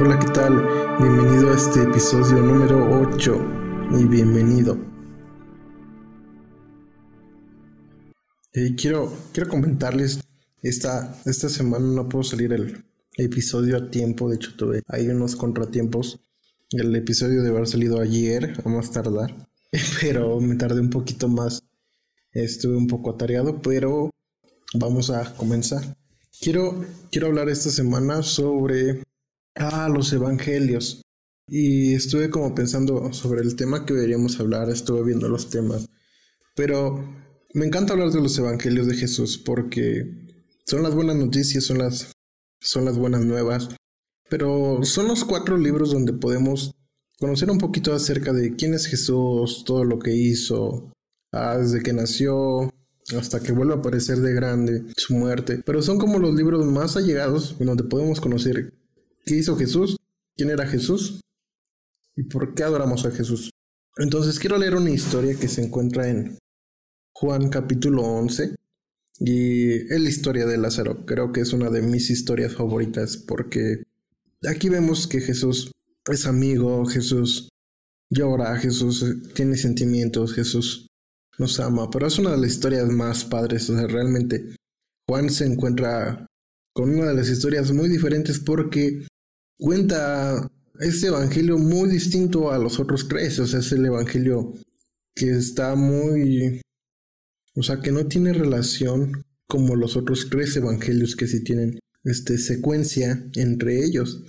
Hola, ¿qué tal? Bienvenido a este episodio número 8 y bienvenido. Eh, quiero, quiero comentarles, esta, esta semana no puedo salir el episodio a tiempo, de hecho tuve ahí unos contratiempos. El episodio debe haber salido ayer, a más tardar, pero me tardé un poquito más. Estuve un poco atareado, pero vamos a comenzar. Quiero, quiero hablar esta semana sobre ah, los evangelios. Y estuve como pensando sobre el tema que deberíamos hablar, estuve viendo los temas. Pero me encanta hablar de los evangelios de Jesús porque son las buenas noticias, son las, son las buenas nuevas. Pero son los cuatro libros donde podemos conocer un poquito acerca de quién es Jesús, todo lo que hizo, ah, desde que nació, hasta que vuelve a aparecer de grande, su muerte. Pero son como los libros más allegados donde podemos conocer qué hizo Jesús, quién era Jesús y por qué adoramos a Jesús. Entonces quiero leer una historia que se encuentra en Juan capítulo 11 y es la historia de Lázaro. Creo que es una de mis historias favoritas porque aquí vemos que Jesús es amigo, Jesús llora, Jesús tiene sentimientos, Jesús nos ama, pero es una de las historias más padres, o sea, realmente Juan se encuentra con una de las historias muy diferentes porque cuenta este evangelio muy distinto a los otros tres, o sea, es el evangelio que está muy, o sea, que no tiene relación como los otros tres evangelios que sí tienen este secuencia entre ellos.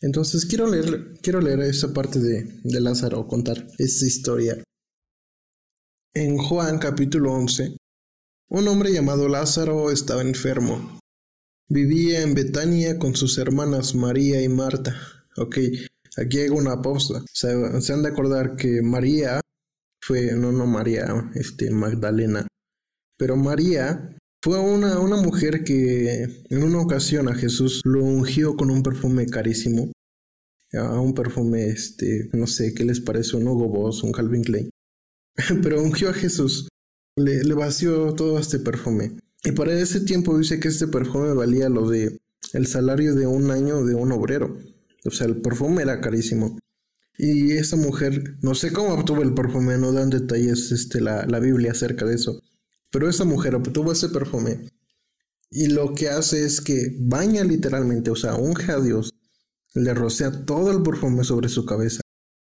Entonces quiero leer, quiero leer esa parte de, de Lázaro, contar esta historia. En Juan capítulo 11, un hombre llamado Lázaro estaba enfermo. Vivía en Betania con sus hermanas María y Marta. Ok, aquí hay una pausa. Se, han de acordar que María fue, no, no María, este, Magdalena. Pero María fue una, una mujer que en una ocasión a Jesús lo ungió con un perfume carísimo. A un perfume, este, no sé, ¿qué les parece? Un Hugo Boss, un Calvin Klein. Pero ungió a Jesús. Le, le vació todo este perfume. Y para ese tiempo dice que este perfume valía lo de el salario de un año de un obrero. O sea, el perfume era carísimo. Y esa mujer, no sé cómo obtuvo el perfume, no dan detalles este, la, la Biblia acerca de eso. Pero esa mujer obtuvo ese perfume. Y lo que hace es que baña literalmente, o sea, unge a Dios. Le rocea todo el perfume sobre su cabeza,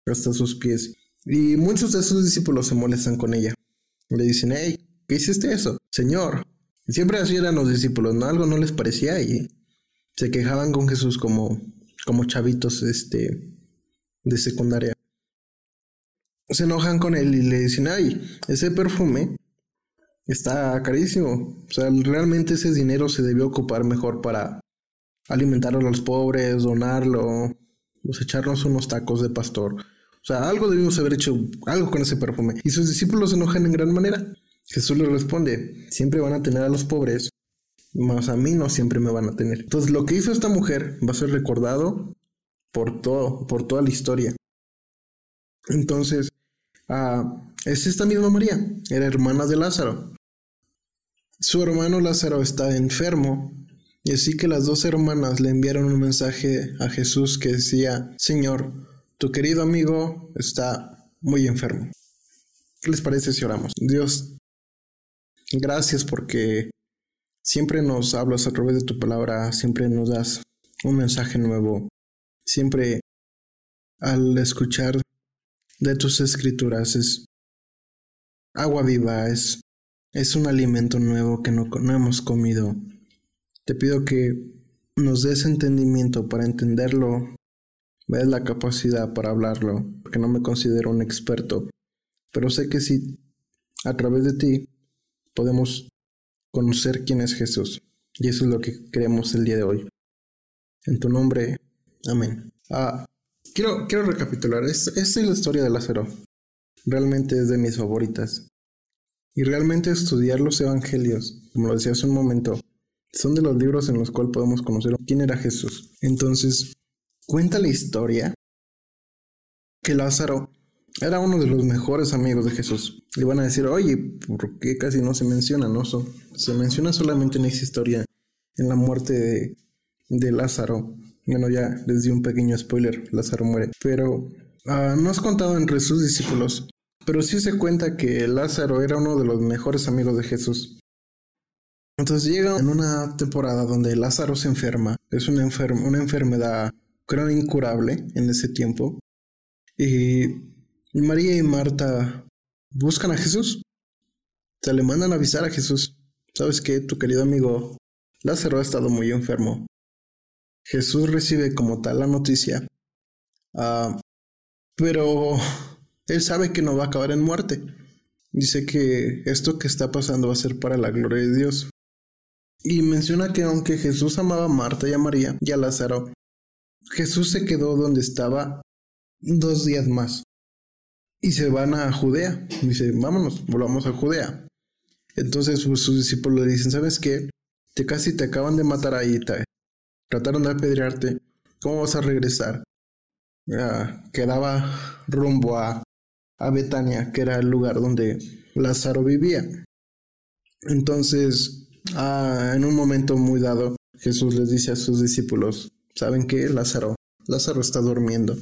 hasta sus pies. Y muchos de sus discípulos se molestan con ella. Le dicen, hey, ¿qué hiciste eso? Señor, Siempre así eran los discípulos, ¿no? Algo no les parecía y se quejaban con Jesús como, como chavitos este, de secundaria. Se enojan con él y le dicen, ay, ese perfume está carísimo. O sea, realmente ese dinero se debió ocupar mejor para alimentar a los pobres, donarlo, pues echarnos unos tacos de pastor. O sea, algo debimos haber hecho, algo con ese perfume. Y sus discípulos se enojan en gran manera. Jesús le responde, siempre van a tener a los pobres, más a mí no siempre me van a tener. Entonces lo que hizo esta mujer va a ser recordado por todo, por toda la historia. Entonces, ah, es esta misma María, era hermana de Lázaro. Su hermano Lázaro está enfermo, y así que las dos hermanas le enviaron un mensaje a Jesús que decía, Señor, tu querido amigo está muy enfermo. ¿Qué les parece si oramos? Dios, Gracias porque siempre nos hablas a través de tu palabra, siempre nos das un mensaje nuevo, siempre al escuchar de tus escrituras es agua viva, es, es un alimento nuevo que no, no hemos comido. Te pido que nos des entendimiento para entenderlo, me des la capacidad para hablarlo, porque no me considero un experto, pero sé que si a través de ti podemos conocer quién es Jesús. Y eso es lo que creemos el día de hoy. En tu nombre, amén. Ah, quiero, quiero recapitular. Esta es la historia de Lázaro. Realmente es de mis favoritas. Y realmente estudiar los evangelios, como lo decía hace un momento, son de los libros en los cuales podemos conocer quién era Jesús. Entonces, cuenta la historia que Lázaro era uno de los mejores amigos de Jesús. Le van a decir, oye, ¿por qué casi no se menciona? No, se menciona solamente en esa historia, en la muerte de, Lázaro. Bueno, ya les di un pequeño spoiler, Lázaro muere. Pero uh, no es contado entre sus discípulos, pero sí se cuenta que Lázaro era uno de los mejores amigos de Jesús. Entonces llega en una temporada donde Lázaro se enferma, es una, una enfermedad creo incurable en ese tiempo. Y María y Marta buscan a Jesús. Se le mandan a avisar a Jesús. ¿Sabes que Tu querido amigo Lázaro ha estado muy enfermo. Jesús recibe como tal la noticia. Ah, pero él sabe que no va a acabar en muerte. Dice que esto que está pasando va a ser para la gloria de Dios. Y menciona que aunque Jesús amaba a Marta y a María y a Lázaro, Jesús se quedó donde estaba dos días más. Y se van a Judea. Dice, vámonos, volvamos a Judea. Entonces sus discípulos le dicen, ¿sabes qué? Te casi te acaban de matar ahí, trataron de apedrearte. ¿Cómo vas a regresar? quedaba rumbo a, a Betania, que era el lugar donde Lázaro vivía. Entonces Ah, en un momento muy dado, Jesús les dice a sus discípulos, ¿saben qué? Lázaro, Lázaro está durmiendo.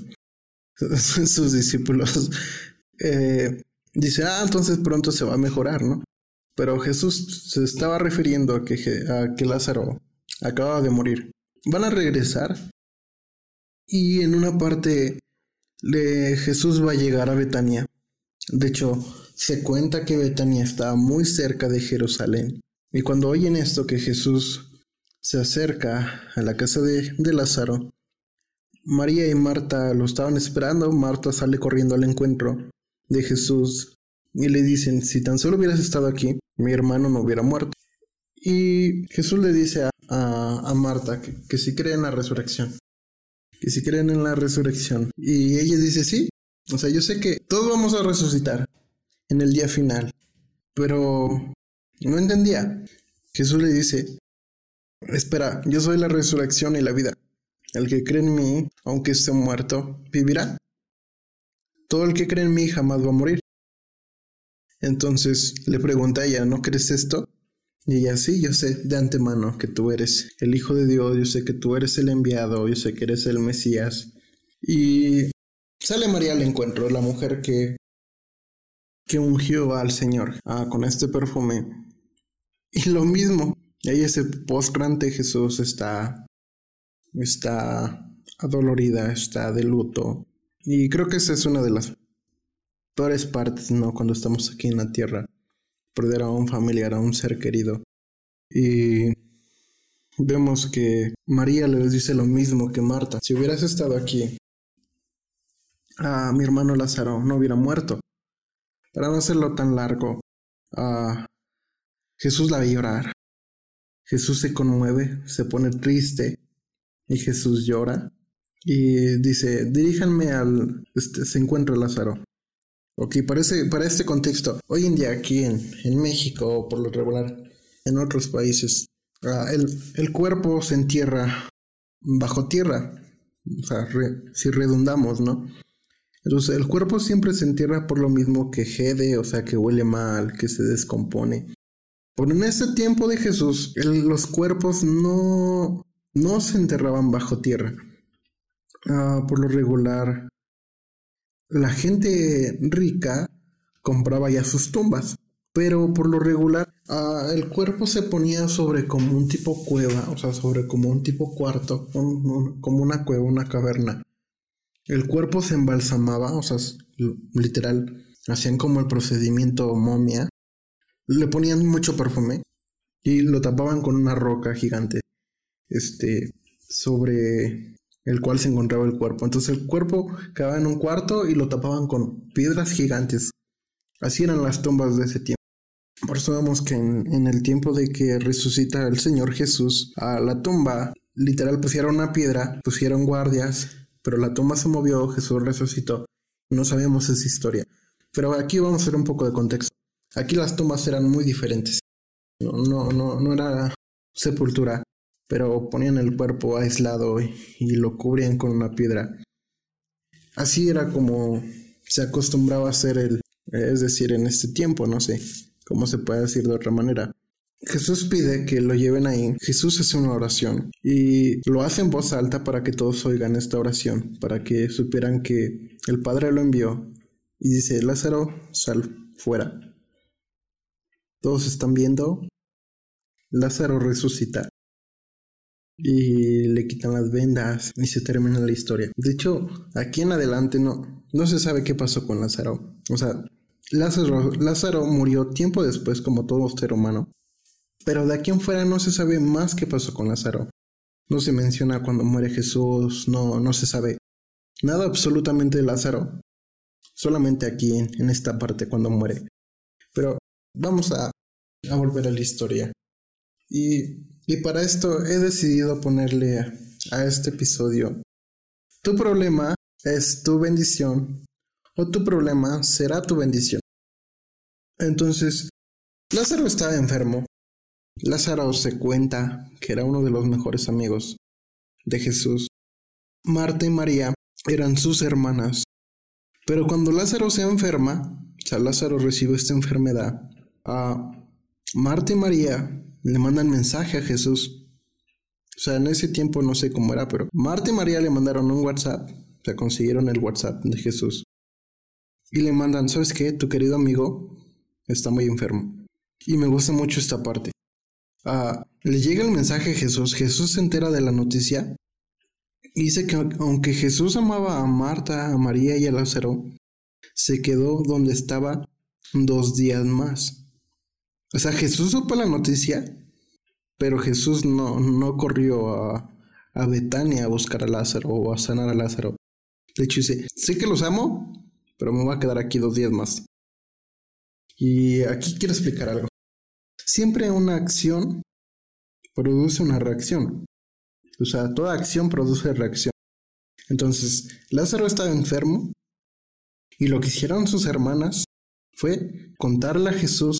sus discípulos eh, dicen, ah, entonces pronto se va a mejorar, ¿no? Pero Jesús se estaba refiriendo a que, a que Lázaro acaba de morir. Van a regresar y en una parte de Jesús va a llegar a Betania. De hecho, se cuenta que Betania está muy cerca de Jerusalén. Y cuando oyen esto que Jesús se acerca a la casa de, Lázaro, María y Marta lo estaban esperando. Marta sale corriendo al encuentro de Jesús y le dicen, si tan solo hubieras estado aquí, mi hermano no hubiera muerto. Y Jesús le dice a, Marta que, que, si creen en la resurrección, que si creen en la resurrección. Y ella dice, sí, o sea, yo sé que todos vamos a resucitar en el día final, pero no entendía. Jesús le dice, espera, yo soy la resurrección y la vida. El que cree en mí, aunque esté muerto, vivirá. Todo el que cree en mí jamás va a morir. Entonces le pregunta a ella, ¿no crees esto? Y ella, sí, yo sé de antemano que tú eres el Hijo de Dios, yo sé que tú eres el enviado, yo sé que eres el Mesías. Y sale María al encuentro, la mujer que, que ungió al Señor ah, con este perfume y lo mismo, ahí ese postgrante Jesús está, está adolorida, está de luto. Y creo que esa es una de las peores partes, ¿no? Cuando estamos aquí en la tierra. Perder a un familiar, a un ser querido. Y vemos que María les dice lo mismo que Marta. Si hubieras estado aquí, a mi hermano Lázaro no hubiera muerto. Para no hacerlo tan largo, a Jesús la ve llorar. Jesús se conmueve, se pone triste y Jesús llora y dice, diríjanme al, este, se encuentra Lázaro. Ok, para, para este contexto, hoy en día aquí en, en México por lo regular en otros países, ah, el, el, cuerpo se entierra bajo tierra, o sea, si redundamos, ¿no? Entonces el cuerpo siempre se entierra por lo mismo que jede, o sea, que huele mal, que se descompone. Pero en ese tiempo de Jesús, los cuerpos no, no se enterraban bajo tierra. Ah, por lo regular, la gente rica compraba ya sus tumbas, pero por lo regular ah, el cuerpo se ponía sobre como un tipo cueva, o sea, sobre como un tipo cuarto, como una cueva, una caverna. El cuerpo se embalsamaba, o sea, literal, hacían como el procedimiento momia le ponían mucho perfume y lo tapaban con una roca gigante, este, sobre el cual se encontraba el cuerpo. Entonces el cuerpo quedaba en un cuarto y lo tapaban con piedras gigantes. Así eran las tumbas de ese tiempo. Por eso vemos que en, el tiempo de que resucita el Señor Jesús, a la tumba literal pusieron una piedra, pusieron guardias, pero la tumba se movió, Jesús resucitó. No sabemos esa historia. Pero aquí vamos a hacer un poco de contexto. Aquí las tumbas eran muy diferentes. No, no, no, no era sepultura, pero ponían el cuerpo aislado y, lo cubrían con una piedra. Así era como se acostumbraba a hacer el, es decir, en este tiempo, no sé cómo se puede decir de otra manera. Jesús pide que lo lleven ahí. Jesús hace una oración y lo hace en voz alta para que todos oigan esta oración, para que supieran que el Padre lo envió. Y dice, Lázaro, sal fuera. Todos están viendo. Lázaro resucita. Y le quitan las vendas y se termina la historia. De hecho, aquí en adelante no, no se sabe qué pasó con Lázaro. O sea, Lázaro, Lázaro murió tiempo después como todo ser humano. Pero de aquí en fuera no se sabe más qué pasó con Lázaro. No se menciona cuando muere Jesús, no, no se sabe nada absolutamente de Lázaro. Solamente aquí en, esta parte cuando muere. Pero vamos a, a volver a la historia. Y, y, para esto he decidido ponerle a, este episodio. Tu problema es tu bendición o tu problema será tu bendición. Entonces, Lázaro estaba enfermo Lázaro se cuenta que era uno de los mejores amigos de Jesús. Marta y María eran sus hermanas. Pero cuando Lázaro se enferma, o sea, Lázaro recibe esta enfermedad, a Marta y María le mandan mensaje a Jesús. O sea, en ese tiempo no sé cómo era, pero Marta y María le mandaron un WhatsApp, o sea, consiguieron el WhatsApp de Jesús. Y le mandan, ¿sabes qué? Tu querido amigo está muy enfermo. Y me gusta mucho esta parte. Ah, le llega el mensaje a Jesús, Jesús se entera de la noticia dice que aunque Jesús amaba a Marta, a María y a Lázaro, se quedó donde estaba dos días más. O sea, Jesús supo la noticia, pero Jesús no, no corrió a, a Betania a buscar a Lázaro o a sanar a Lázaro. De hecho, dice, sé que los amo, pero me voy a quedar aquí dos días más. Y aquí quiero explicar algo. Siempre una acción produce una reacción. O sea, toda acción produce reacción. Entonces, Lázaro estaba enfermo y lo que hicieron sus hermanas fue contarle a Jesús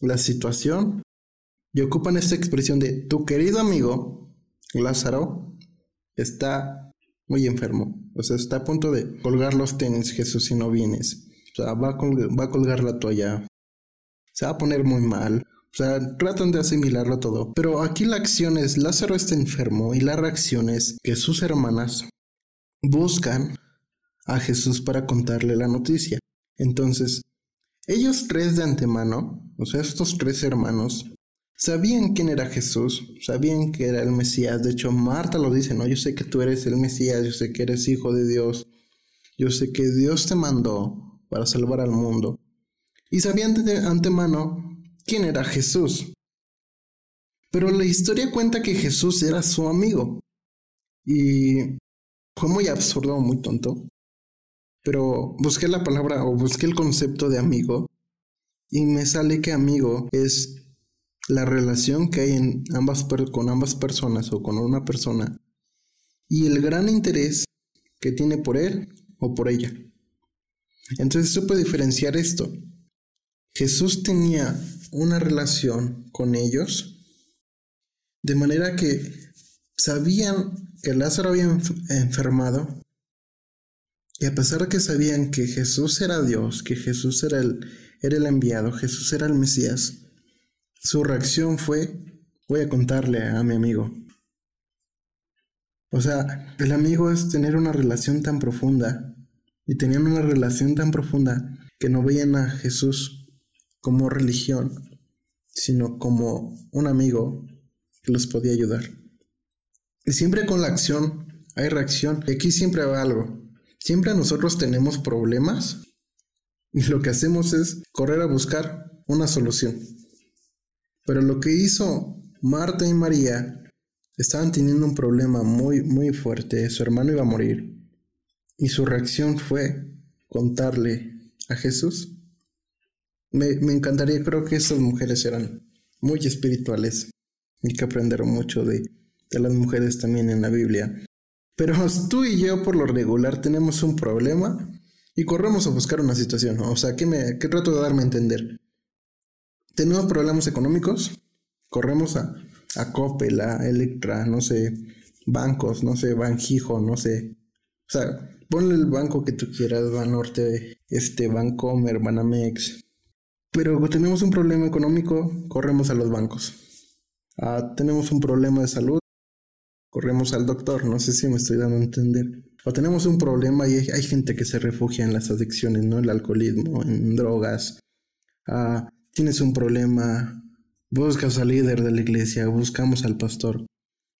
la situación y ocupan esta expresión de tu querido amigo Lázaro está muy enfermo. O sea, está a punto de colgar los tenis, Jesús, si no vienes. O sea, va a, va a colgar la toalla. Se va a poner muy mal. O sea, tratan de asimilarlo todo. Pero aquí la acción es, Lázaro está enfermo y la reacción es que sus hermanas buscan a Jesús para contarle la noticia. Entonces, ellos tres de antemano, o sea, estos tres hermanos, sabían quién era Jesús, sabían que era el Mesías. De hecho, Marta lo dice, ¿no? Yo sé que tú eres el Mesías, yo sé que eres hijo de Dios, yo sé que Dios te mandó para salvar al mundo. Y sabían de antemano quién era Jesús. Pero la historia cuenta que Jesús era su amigo. Y fue muy absurdo, muy tonto. Pero busqué la palabra o busqué el concepto de amigo y me sale que amigo es la relación que hay en ambas con ambas personas o con una persona y el gran interés que tiene por él o por ella. Entonces puede diferenciar esto. Jesús tenía una relación con ellos, de manera que sabían que Lázaro había enfermado, y a pesar de que sabían que Jesús era Dios, que Jesús era el, era el enviado, Jesús era el Mesías, su reacción fue, voy a contarle a mi amigo. O sea, el amigo es tener una relación tan profunda, y tenían una relación tan profunda que no veían a Jesús como religión, sino como un amigo que los podía ayudar. Y siempre con la acción hay reacción. Y aquí siempre va algo. Siempre nosotros tenemos problemas y lo que hacemos es correr a buscar una solución. Pero lo que hizo Marta y María estaban teniendo un problema muy, muy fuerte. Su hermano iba a morir. Y su reacción fue contarle a Jesús me, encantaría, creo que estas mujeres eran muy espirituales y que aprendieron mucho de, de las mujeres también en la Biblia. Pero tú y yo por lo regular tenemos un problema y corremos a buscar una situación. O sea, ¿qué, me, qué trato de darme a entender? Tenemos problemas económicos, corremos a, a Coppel, a Electra, no sé, bancos, no sé, Banjijo, no sé. O sea, ponle el banco que tú quieras, Banorte, este, Bancomer, Banamex, Pero tenemos un problema económico, corremos a los bancos. Ah, tenemos un problema de salud, corremos al doctor. No sé si me estoy dando a entender. O tenemos un problema y hay, gente que se refugia en las adicciones, ¿no? El alcoholismo, en drogas. Ah, tienes un problema, buscas al líder de la iglesia, buscamos al pastor.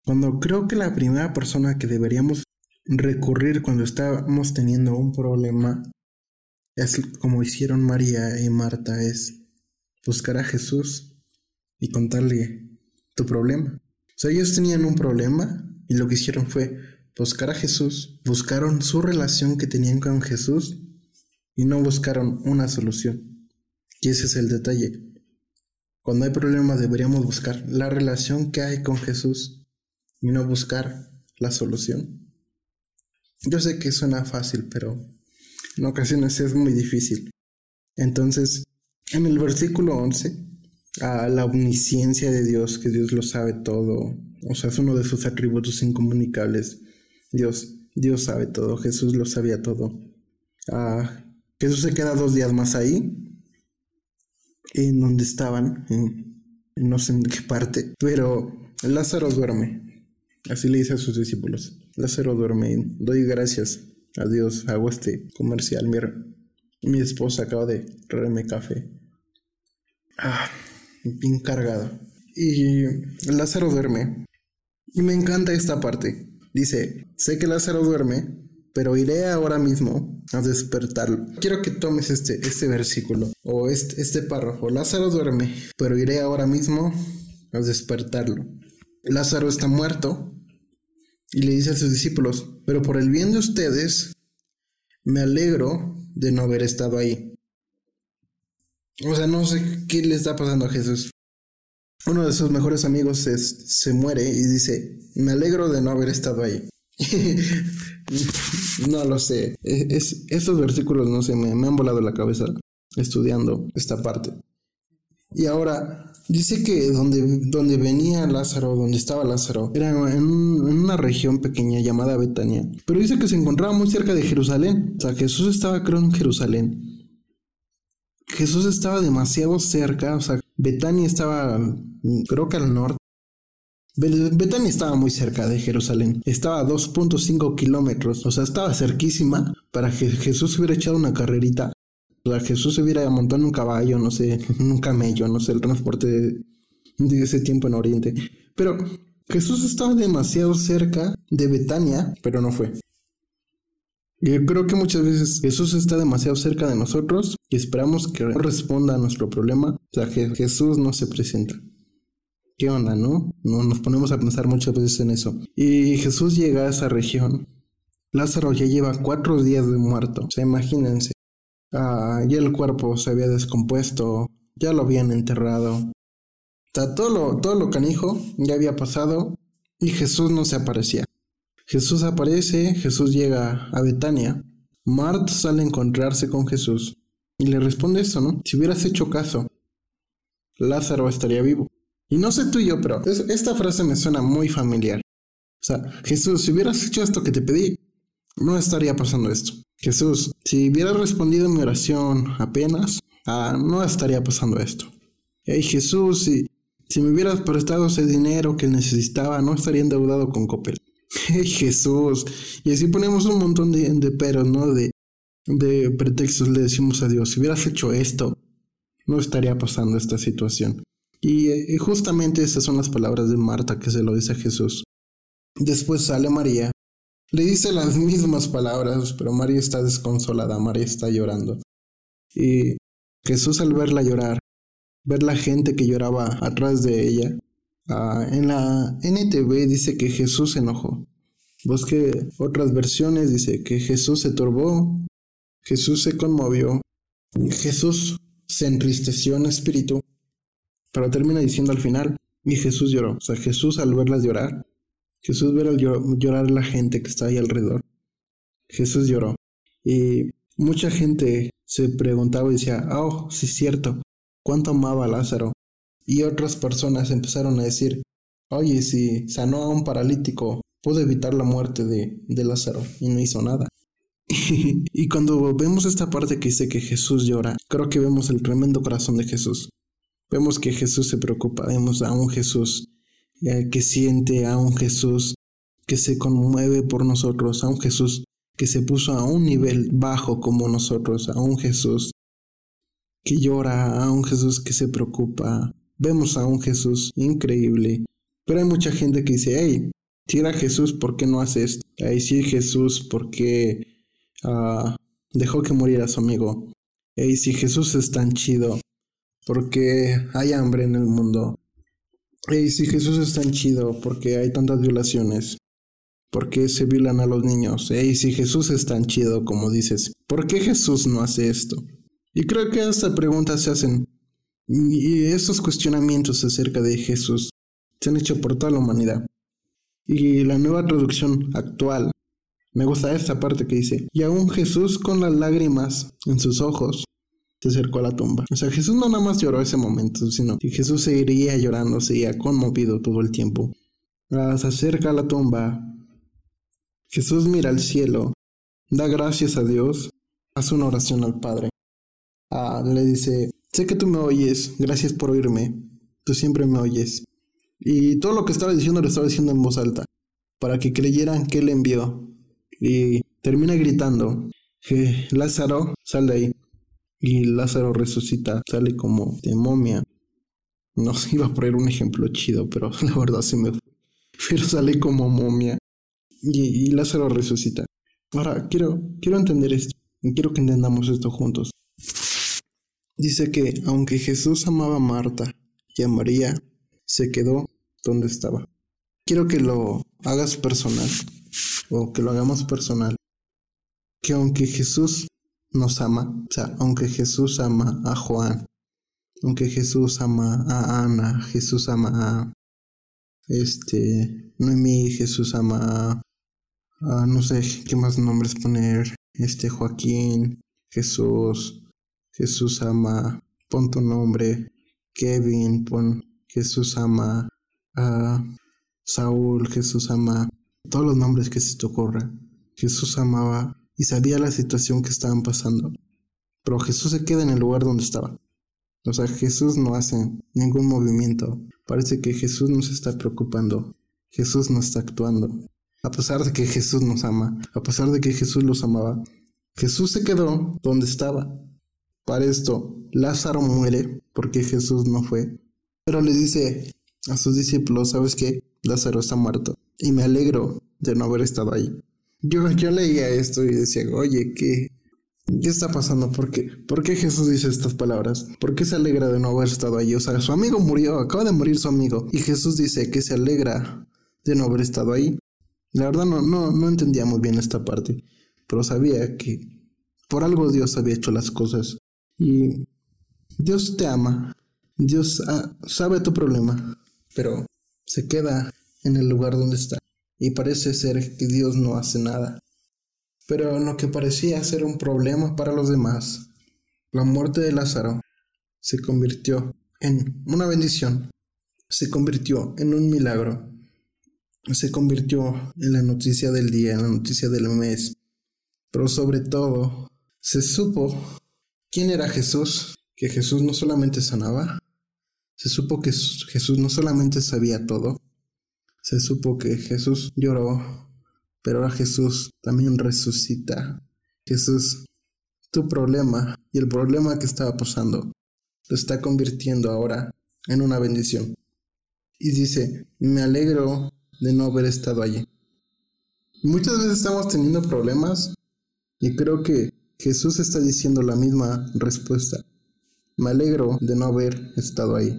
Cuando creo que la primera persona que deberíamos recurrir cuando estamos teniendo un problema es como hicieron María y Marta, es buscar a Jesús y contarle tu problema. O sea, ellos tenían un problema y lo que hicieron fue buscar a Jesús, buscaron su relación que tenían con Jesús y no buscaron una solución. Y ese es el detalle. Cuando hay problemas deberíamos buscar la relación que hay con Jesús y no buscar la solución. Yo sé que suena fácil, pero en ocasiones es muy difícil. Entonces, en el versículo 11, a la omnisciencia de Dios, que Dios lo sabe todo, o sea, es uno de sus atributos incomunicables. Dios, Dios sabe todo, Jesús lo sabía todo. Ah, Jesús se queda dos días más ahí, en donde estaban, no sé en qué parte, pero Lázaro duerme. Así le dice a sus discípulos. Lázaro duerme. Doy gracias Adiós, hago este comercial. Mira, mi esposa acaba de traerme café. Ah, bien cargado. Y Lázaro duerme. Y me encanta esta parte. Dice, sé que Lázaro duerme, pero iré ahora mismo a despertarlo. Quiero que tomes este, este versículo o este, este párrafo. Lázaro duerme, pero iré ahora mismo a despertarlo. Lázaro está muerto, y le dice a sus discípulos, pero por el bien de ustedes, me alegro de no haber estado ahí. O sea, no sé qué le está pasando a Jesús. Uno de sus mejores amigos se muere y dice, me alegro de no haber estado ahí. no lo sé. Es, estos versículos, no sé, me han volado la cabeza estudiando esta parte. Y ahora dice que donde, donde venía Lázaro, donde estaba Lázaro, era en, una región pequeña llamada Betania. Pero dice que se encontraba muy cerca de Jerusalén. O sea, Jesús estaba creo en Jerusalén. Jesús estaba demasiado cerca, o sea, Betania estaba creo que al norte. Betania estaba muy cerca de Jerusalén, estaba a 2.5 kilómetros, o sea, estaba cerquísima para que Jesús hubiera echado una carrerita Jesús se hubiera montado en un caballo, no sé, un camello, no sé, el transporte de, ese tiempo en Oriente. Pero Jesús estaba demasiado cerca de Betania, pero no fue. Yo creo que muchas veces Jesús está demasiado cerca de nosotros y esperamos que responda a nuestro problema. O sea, que Jesús no se presenta. ¿Qué onda, no? no? Nos ponemos a pensar muchas veces en eso. Y Jesús llega a esa región. Lázaro ya lleva cuatro días de muerto. O sea, imagínense. Ah, ya el cuerpo se había descompuesto, ya lo habían enterrado. O todo lo, todo lo canijo ya había pasado y Jesús no se aparecía. Jesús aparece, Jesús llega a Betania. Marta sale a encontrarse con Jesús y le responde esto, ¿no? Si hubieras hecho caso, Lázaro estaría vivo. Y no sé tú y yo, pero esta frase me suena muy familiar. O sea, Jesús, si hubieras hecho esto que te pedí, no estaría pasando esto. Jesús, si hubieras respondido mi oración apenas, ah, no estaría pasando esto. Hey Jesús, si, si me hubieras prestado ese dinero que necesitaba, no estaría endeudado con Coppel. Hey Jesús, y así ponemos un montón de, de peros, ¿no? De, de pretextos le decimos a Dios, si hubieras hecho esto, no estaría pasando esta situación. Y, eh, justamente estas son las palabras de Marta que se lo dice a Jesús. Después sale María le dice las mismas palabras, pero María está desconsolada, María está llorando. Y Jesús al verla llorar, ver la gente que lloraba atrás de ella, ah, en la NTV dice que Jesús se enojó. Busque otras versiones, dice que Jesús se turbó, Jesús se conmovió, Jesús se entristeció en espíritu, pero termina diciendo al final, y Jesús lloró. O sea, Jesús al verlas llorar, Jesús ver llorar a la gente que está ahí alrededor. Jesús lloró. Y mucha gente se preguntaba y decía, oh, sí es cierto, cuánto amaba a Lázaro. Y otras personas empezaron a decir, oye, si sanó a un paralítico, pudo evitar la muerte de, de Lázaro y no hizo nada. y cuando vemos esta parte que dice que Jesús llora, creo que vemos el tremendo corazón de Jesús. Vemos que Jesús se preocupa, vemos a un Jesús eh, que siente, a un Jesús que se conmueve por nosotros, a un Jesús que se puso a un nivel bajo como nosotros, a un Jesús que llora, a un Jesús que se preocupa. Vemos a un Jesús increíble. Pero hay mucha gente que dice, hey, si era Jesús, ¿por qué no hace esto? Hey, si Jesús, ¿por qué ah, dejó que muriera su amigo? Hey, si Jesús es tan chido, ¿por qué hay hambre en el mundo? Hey, si Jesús es tan chido, ¿por qué hay tantas violaciones? ¿Por qué se violan a los niños? Hey, si Jesús es tan chido como dices, ¿por qué Jesús no hace esto? Y creo que estas preguntas se hacen y estos cuestionamientos acerca de Jesús se han hecho por toda la humanidad. Y la nueva traducción actual, me gusta esta parte que dice, y aún Jesús con las lágrimas en sus ojos se acercó a la tumba. O sea, Jesús no nada más lloró ese momento, sino que Jesús seguiría llorando, seguía conmovido todo el tiempo. Se acerca a la tumba, Jesús mira al cielo, da gracias a Dios, hace una oración al Padre. Ah, le dice, sé que tú me oyes, gracias por oírme, tú siempre me oyes. Y todo lo que estaba diciendo lo estaba diciendo en voz alta, para que creyeran que él envió. Y termina gritando, Lázaro, sal de ahí. Y Lázaro resucita, sale como de momia. No iba a poner un ejemplo chido, pero la verdad se me fue. Pero sale como momia y, Lázaro resucita. Ahora, quiero, quiero entender esto, y quiero que entendamos esto juntos. Dice que aunque Jesús amaba a Marta y a María, se quedó donde estaba. Quiero que lo hagas personal, o que lo hagamos personal. Que aunque Jesús nos ama, o sea, aunque Jesús ama a Juan, aunque Jesús ama a Ana, Jesús ama a este Noemí, Jesús ama a no sé qué más nombres poner. Este Joaquín, Jesús, Jesús ama, pon tu nombre. Kevin, pon Jesús ama. a Saúl, Jesús ama. Todos los nombres que se te ocurra. Jesús amaba y sabía la situación que estaban pasando. Pero Jesús se queda en el lugar donde estaba. O sea, Jesús no hace ningún movimiento. Parece que Jesús no se está preocupando. Jesús no está actuando. A pesar de que Jesús nos ama, a pesar de que Jesús los amaba, Jesús se quedó donde estaba. Para esto, Lázaro muere porque Jesús no fue. Pero le dice a sus discípulos, ¿sabes qué? Lázaro está muerto. Y me alegro de no haber estado ahí. Yo, yo leía esto y decía, oye, ¿qué, ¿qué está pasando? ¿Por qué? ¿Por qué Jesús dice estas palabras? ¿Por qué se alegra de no haber estado ahí? O sea, su amigo murió, acaba de morir su amigo. Y Jesús dice que se alegra de no haber estado ahí. La verdad no, no, no entendía muy bien esta parte, pero sabía que por algo Dios había hecho las cosas. Y Dios te ama, Dios ah, sabe tu problema, pero se queda en el lugar donde está. Y parece ser que Dios no hace nada. Pero en lo que parecía ser un problema para los demás, la muerte de Lázaro se convirtió en una bendición, se convirtió en un milagro se convirtió en la noticia del día, en la noticia del mes. Pero sobre todo, se supo quién era Jesús, que Jesús no solamente sanaba, se supo que Jesús no solamente sabía todo, se supo que Jesús lloró, pero ahora Jesús también resucita. Jesús, tu problema y el problema que estaba pasando, lo está convirtiendo ahora en una bendición. Y dice, me alegro de no haber estado allí. Muchas veces estamos teniendo problemas y creo que Jesús está diciendo la misma respuesta. Me alegro de no haber estado ahí.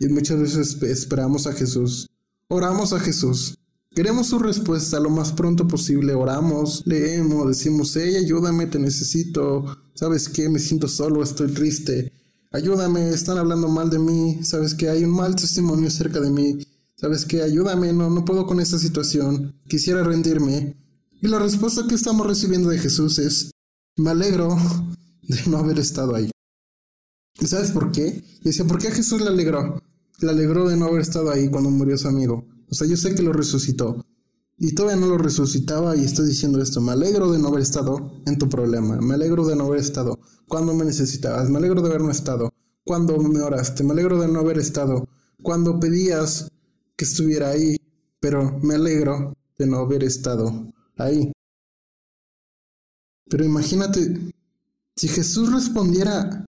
Y muchas veces esperamos a Jesús, oramos a Jesús, queremos su respuesta lo más pronto posible, oramos, leemos, decimos, hey, ayúdame, te necesito, ¿sabes qué? Me siento solo, estoy triste, ayúdame, están hablando mal de mí, ¿sabes qué? Hay un mal testimonio cerca de mí, ¿Sabes qué? Ayúdame, no, no puedo con esta situación. Quisiera rendirme. Y la respuesta que estamos recibiendo de Jesús es, me alegro de no haber estado ahí. ¿Y sabes por qué? Y decía, ¿por qué a Jesús le alegró? Le alegró de no haber estado ahí cuando murió su amigo. O sea, yo sé que lo resucitó. y todavía no lo resucitaba y está diciendo esto, me alegro de no haber estado en tu problema, me alegro de no haber estado cuando me necesitabas, me alegro de haber no estado cuando me oraste, me alegro de no haber estado cuando pedías que estuviera ahí, pero me alegro de no haber estado ahí. Pero imagínate, si Jesús respondiera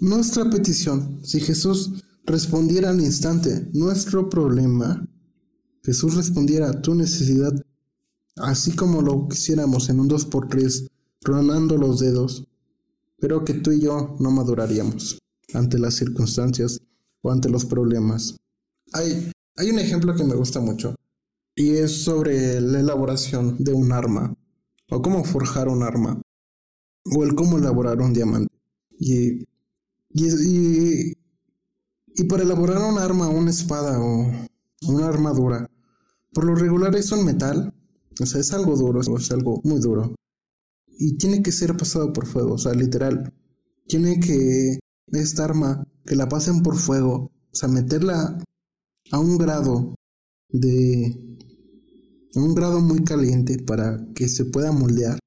nuestra petición, si Jesús respondiera al instante nuestro problema, Jesús respondiera a tu necesidad, así como lo quisiéramos en un 2x3, tronando los dedos, pero que tú y yo no maduraríamos ante las circunstancias o ante los problemas. Hay, hay un ejemplo que me gusta mucho y es sobre la elaboración de un arma o cómo forjar un arma o el cómo elaborar un diamante. Y, para elaborar un arma, una espada o una armadura, por lo regular es un metal, o sea, es algo duro, es algo muy duro. Y tiene que ser pasado por fuego, o sea, literal. Tiene que esta arma, que la pasen por fuego, o sea, meterla a un grado de... a un grado muy caliente para que se pueda moldear.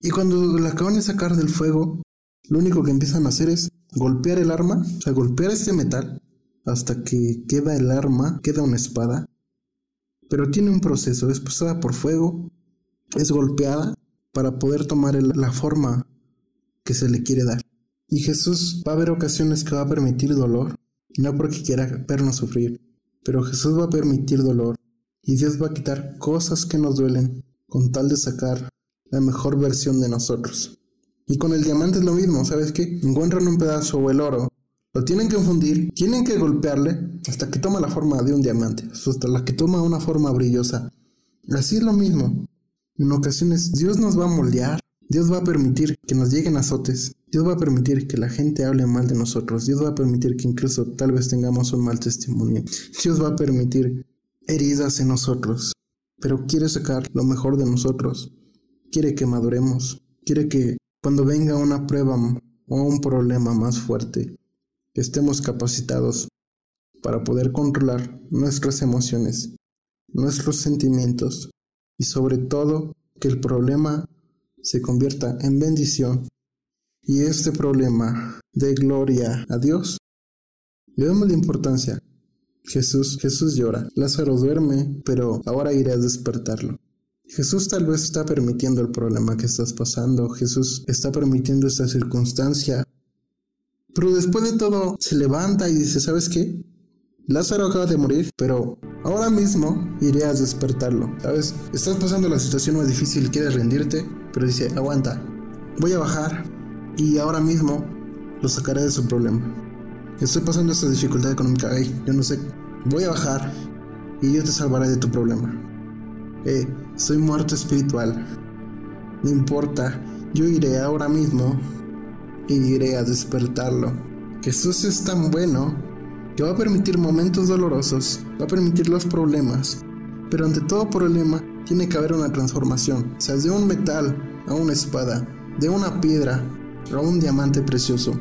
Y cuando la acaban de sacar del fuego, lo único que empiezan a hacer es golpear el arma, o sea, golpear este metal hasta que queda el arma, queda una espada. Pero tiene un proceso, es pasada por fuego, es golpeada para poder tomar la forma que se le quiere dar. Y Jesús va a haber ocasiones que va a permitir dolor, no porque quiera vernos sufrir, pero Jesús va a permitir dolor y Dios va a quitar cosas que nos duelen con tal de sacar la mejor versión de nosotros. Y con el diamante es lo mismo, ¿sabes qué? Encuentran un pedazo o el oro, lo tienen que fundir, tienen que golpearle hasta que toma la forma de un diamante, hasta la que toma una forma brillosa. Así es lo mismo. En ocasiones Dios nos va a moldear, Dios va a permitir que nos lleguen azotes, Dios va a permitir que la gente hable mal de nosotros. Dios va a permitir que incluso tal vez tengamos un mal testimonio. Dios va a permitir heridas en nosotros. Pero quiere sacar lo mejor de nosotros. Quiere que maduremos. Quiere que cuando venga una prueba o un problema más fuerte, estemos capacitados para poder controlar nuestras emociones, nuestros sentimientos y sobre todo que el problema se convierta en bendición y este problema de gloria a Dios, le damos la importancia. Jesús, Jesús llora. Lázaro duerme, pero ahora iré a despertarlo. Jesús tal vez está permitiendo el problema que estás pasando. Jesús está permitiendo esta circunstancia. Pero después de todo, se levanta y dice, ¿sabes qué? Lázaro acaba de morir, pero ahora mismo iré a despertarlo. ¿Sabes? Estás pasando la situación más difícil, quieres rendirte, pero dice, aguanta. Voy a bajar, y ahora mismo lo sacaré de su problema. Estoy pasando esta dificultad económica, ay, yo no sé, voy a bajar y yo te salvaré de tu problema. Eh, soy muerto espiritual. No importa, yo iré ahora mismo y iré a despertarlo. Jesús es tan bueno que va a permitir momentos dolorosos, va a permitir los problemas, pero ante todo problema tiene que haber una transformación, o sea, de un metal a una espada, de una piedra un diamante precioso.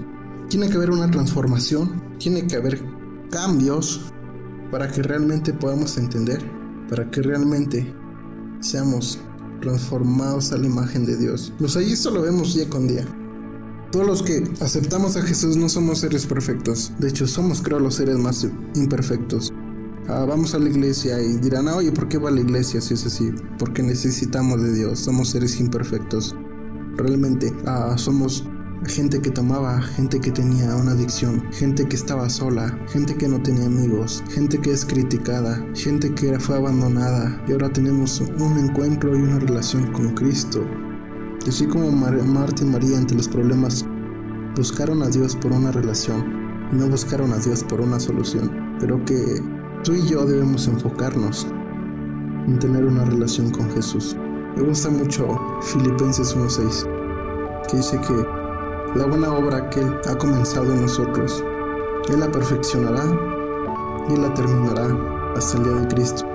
Tiene que haber una transformación, tiene que haber cambios para que realmente podamos entender, para que realmente seamos transformados a la imagen de Dios. Pues ahí esto lo vemos día con día. Todos los que aceptamos a Jesús no somos seres perfectos. De hecho, somos creo los seres más imperfectos. Ah, vamos a la iglesia y dirán, ah, oye, ¿por qué va a la iglesia si es así? Porque necesitamos de Dios. Somos seres imperfectos. Realmente ah, somos gente que tomaba, gente que tenía una adicción, gente que estaba sola, gente que no tenía amigos, gente que es criticada, gente que fue abandonada y ahora tenemos un encuentro y una relación con Cristo. Así como Marta y María ante los problemas buscaron a Dios por una relación, no buscaron a Dios por una solución, pero que tú y yo debemos enfocarnos en tener una relación con Jesús. Me gusta mucho Filipenses 1.6, que dice que la buena obra que Él ha comenzado en nosotros. Él la perfeccionará y la terminará hasta el día de Cristo.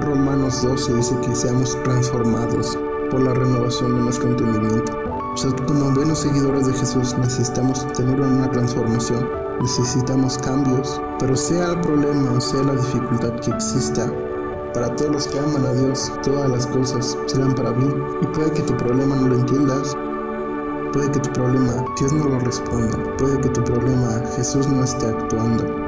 Romanos 12 dice que seamos transformados por la renovación de nuestro entendimiento. O sea, como buenos seguidores de Jesús necesitamos tener una transformación, necesitamos cambios, pero sea el problema o sea la dificultad que exista, Para todos los que aman a Dios, todas las cosas serán para bien. Y puede que tu problema no lo entiendas, puede que tu problema Dios no lo responda, puede que tu problema Jesús no esté actuando.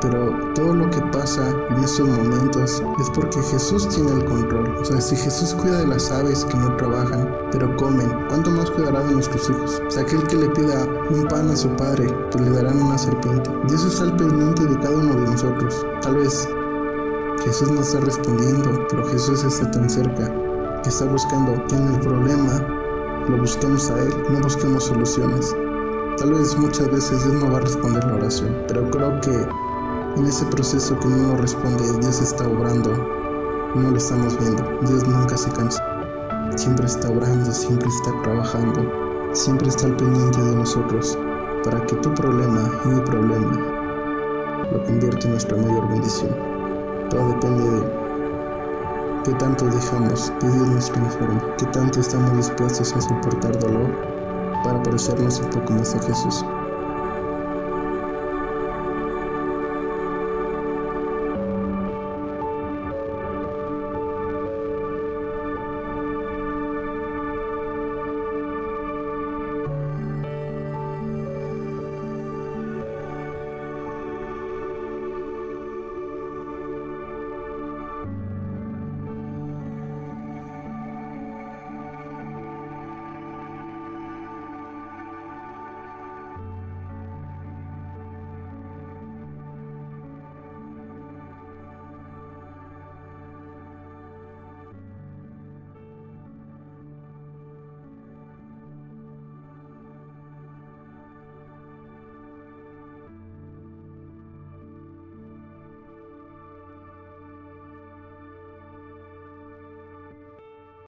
Pero todo lo que pasa en estos momentos es porque Jesús tiene el control. O sea, si Jesús cuida de las aves que no trabajan, pero comen, ¿cuánto más cuidará de nuestros hijos? O sea, aquel que le pida un pan a su padre, pues le darán una serpiente. Dios está al pendiente de cada uno de nosotros. Tal vez Jesús no está respondiendo, pero Jesús está tan cerca que está buscando en el problema lo busquemos a Él, no busquemos soluciones. Tal vez muchas veces Dios no va a responder la oración, pero creo que en ese proceso que no responde, Dios está obrando. No lo estamos viendo. Dios nunca se cansa. Siempre está obrando, siempre está trabajando. Siempre está al pendiente de nosotros para que tu problema y mi problema lo convierta en nuestra mayor bendición. Todo depende de qué tanto dejamos que Dios nos transforme, qué tanto estamos dispuestos a soportar dolor para parecernos un poco más a Jesús.